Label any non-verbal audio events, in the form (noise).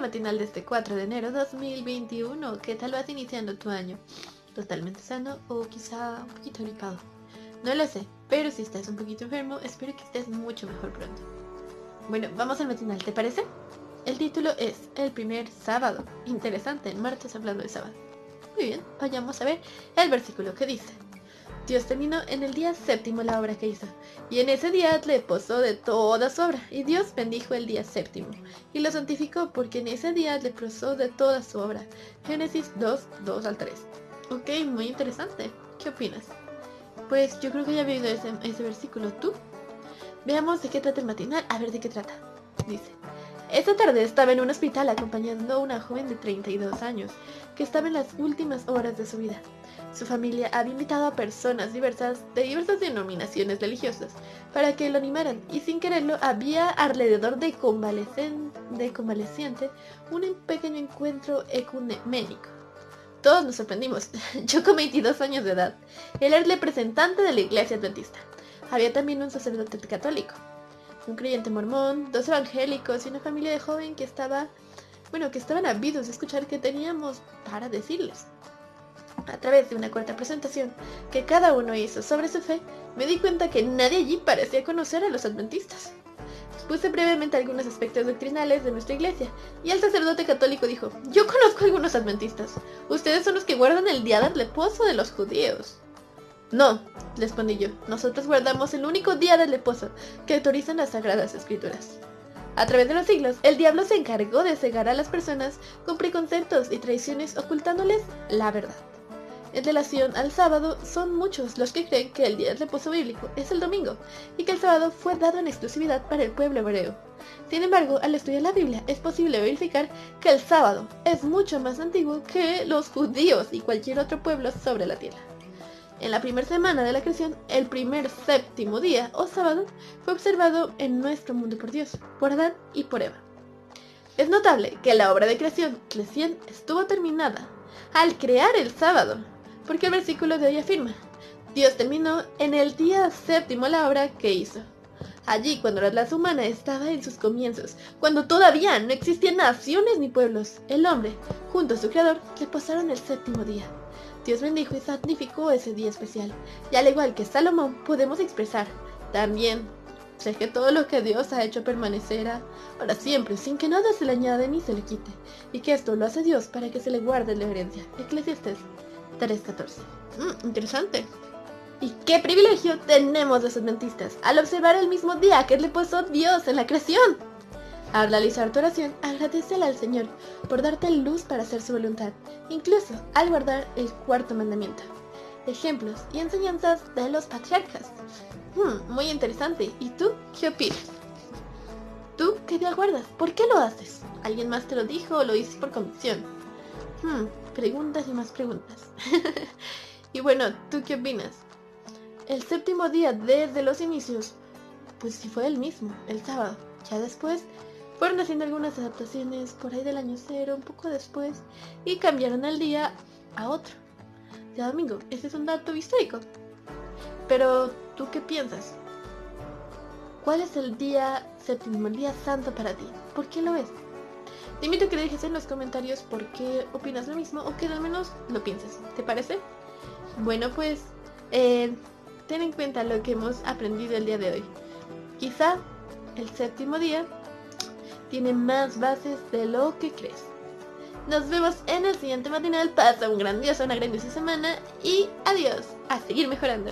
matinal de este 4 de enero 2021. ¿Qué tal vas iniciando tu año? ¿Totalmente sano o quizá un poquito gripado? No lo sé, pero si estás un poquito enfermo, espero que estés mucho mejor pronto. Bueno, vamos al matinal, ¿te parece? El título es El primer sábado. Interesante, martes hablando de sábado. Muy bien, vayamos a ver el versículo que dice. Dios terminó en el día séptimo la obra que hizo, y en ese día le posó de toda su obra, y Dios bendijo el día séptimo, y lo santificó porque en ese día le posó de toda su obra. Génesis 2, 2 al 3. Ok, muy interesante. ¿Qué opinas? Pues yo creo que ya he oído ese, ese versículo. ¿Tú? Veamos de qué trata el matinal, a ver de qué trata. Dice. Esta tarde estaba en un hospital acompañando a una joven de 32 años, que estaba en las últimas horas de su vida. Su familia había invitado a personas diversas de diversas denominaciones religiosas para que lo animaran y sin quererlo había alrededor de, de convaleciente un pequeño encuentro ecuménico. Todos nos sorprendimos. (laughs) Yo con 22 años de edad. Él era el representante de la iglesia adventista. Había también un sacerdote católico, un creyente mormón, dos evangélicos y una familia de joven que estaba, bueno, que estaban ávidos de escuchar qué teníamos para decirles. A través de una corta presentación que cada uno hizo sobre su fe, me di cuenta que nadie allí parecía conocer a los adventistas. Expuse brevemente algunos aspectos doctrinales de nuestra iglesia, y el sacerdote católico dijo, yo conozco a algunos adventistas. Ustedes son los que guardan el día del reposo de los judíos. No, respondí yo, nosotros guardamos el único día del reposo que autorizan las sagradas escrituras. A través de los siglos, el diablo se encargó de cegar a las personas con preconceptos y traiciones ocultándoles la verdad. En relación al sábado, son muchos los que creen que el día del reposo bíblico es el domingo y que el sábado fue dado en exclusividad para el pueblo hebreo. Sin embargo, al estudiar la Biblia es posible verificar que el sábado es mucho más antiguo que los judíos y cualquier otro pueblo sobre la tierra. En la primera semana de la creación, el primer séptimo día o sábado fue observado en nuestro mundo por Dios, por Adán y por Eva. Es notable que la obra de creación recién estuvo terminada al crear el sábado, porque el versículo de hoy afirma, Dios terminó en el día séptimo la obra que hizo. Allí, cuando la raza humana estaba en sus comienzos, cuando todavía no existían naciones ni pueblos, el hombre, junto a su creador, reposaron el séptimo día. Dios bendijo y santificó ese día especial. Y al igual que Salomón, podemos expresar, también, sé que todo lo que Dios ha hecho permanecerá para siempre, sin que nada se le añade ni se le quite, y que esto lo hace Dios para que se le guarde la herencia. Eclesiastes 3.14. Mm, interesante. ¿Y qué privilegio tenemos los adventistas al observar el mismo día que le puso Dios en la creación? Al realizar tu oración, agradecele al Señor por darte luz para hacer su voluntad, incluso al guardar el cuarto mandamiento. Ejemplos y enseñanzas de los patriarcas. Hmm, muy interesante. ¿Y tú qué opinas? ¿Tú qué día guardas? ¿Por qué lo haces? ¿Alguien más te lo dijo o lo dices por convicción? Hmm, preguntas y más preguntas. (laughs) y bueno, ¿tú qué opinas? El séptimo día desde los inicios, pues sí fue el mismo, el sábado. Ya después fueron haciendo algunas adaptaciones por ahí del año cero, un poco después, y cambiaron el día a otro. Ya domingo, ese es un dato histórico. Pero, ¿tú qué piensas? ¿Cuál es el día séptimo, el día santo para ti? ¿Por qué lo es? Te invito a que dejes en los comentarios por qué opinas lo mismo o que al menos lo pienses. ¿Te parece? Bueno, pues eh, ten en cuenta lo que hemos aprendido el día de hoy. Quizá el séptimo día tiene más bases de lo que crees. Nos vemos en el siguiente matinal. Pasa un grandioso, una grandiosa semana y adiós. A seguir mejorando.